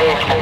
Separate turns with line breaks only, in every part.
engagement.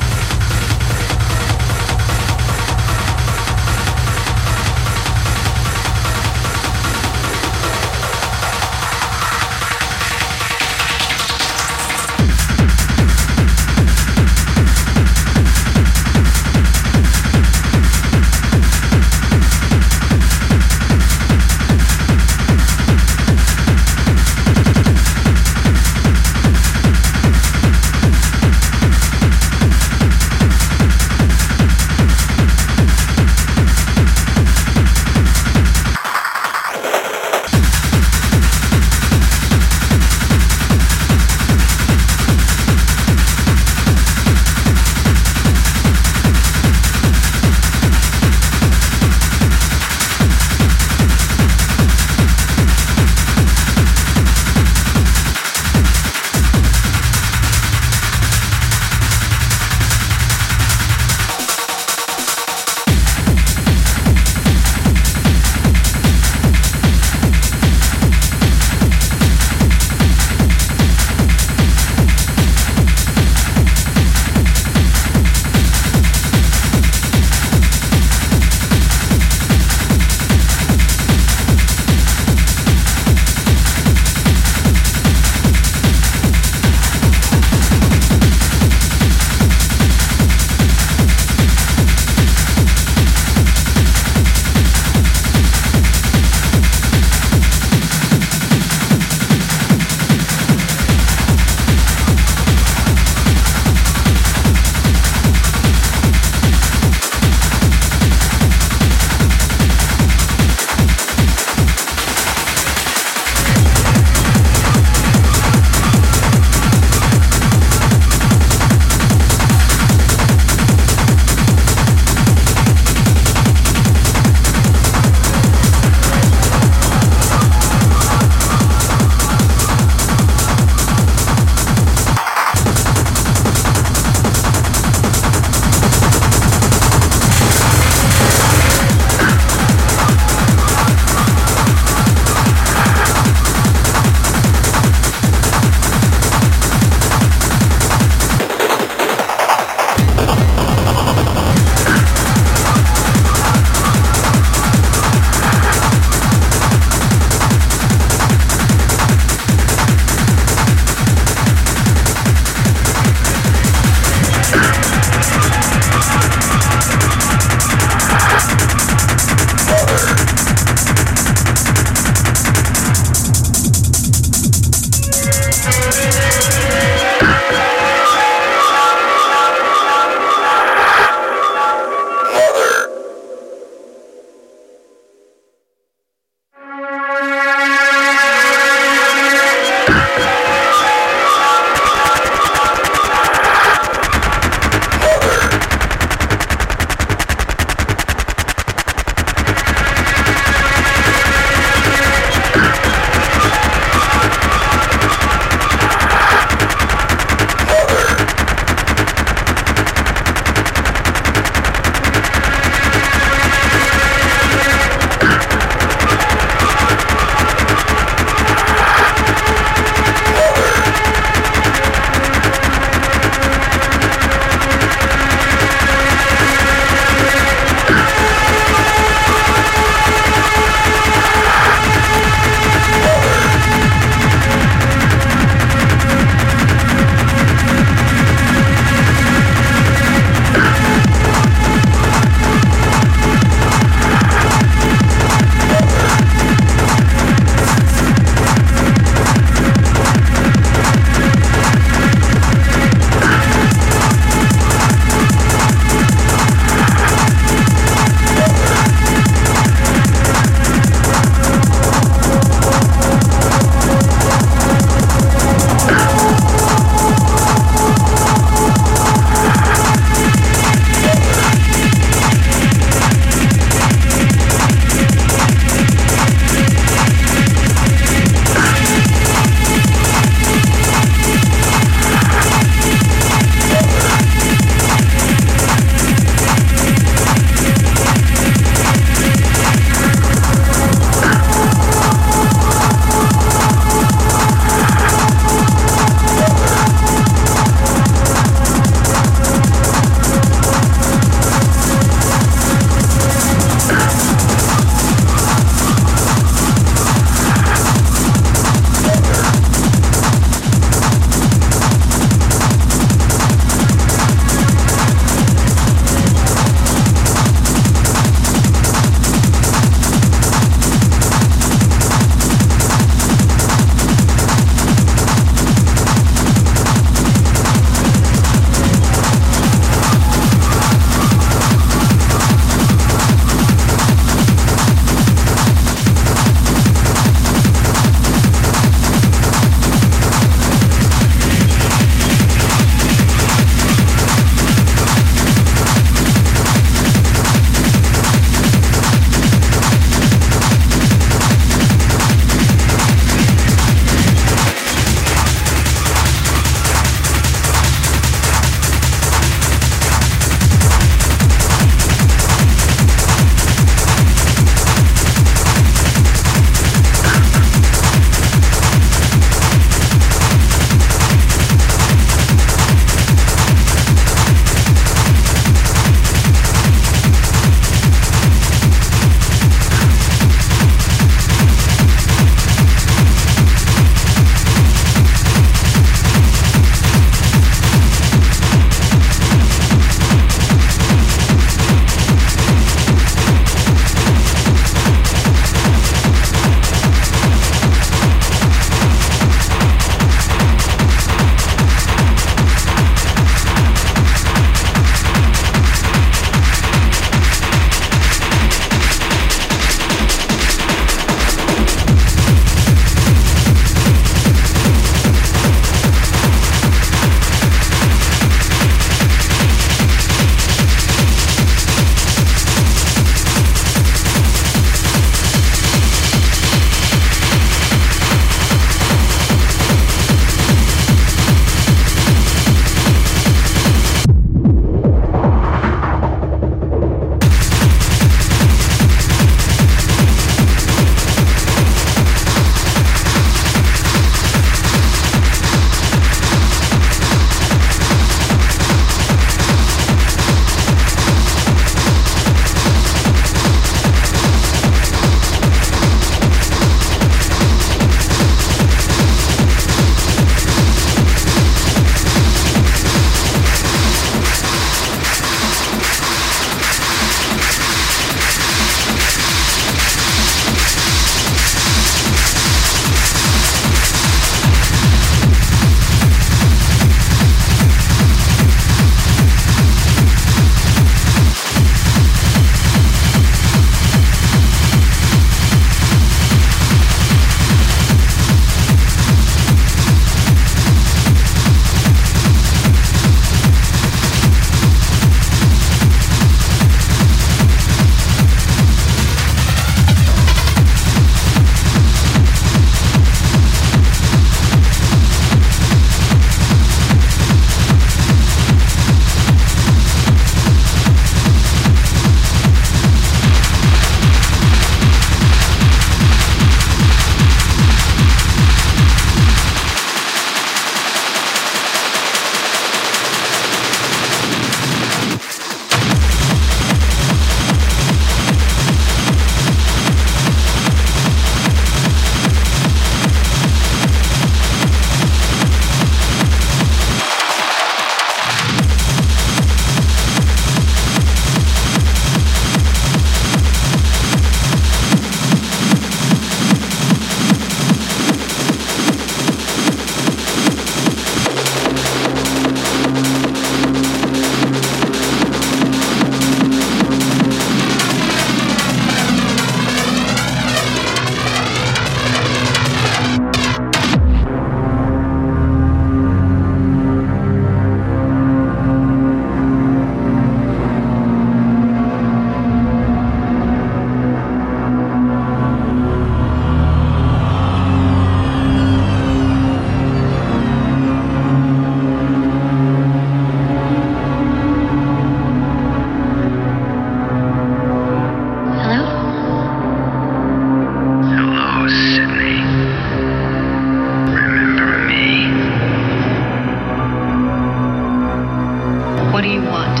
do you want?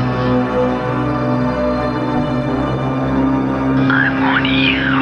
I want you.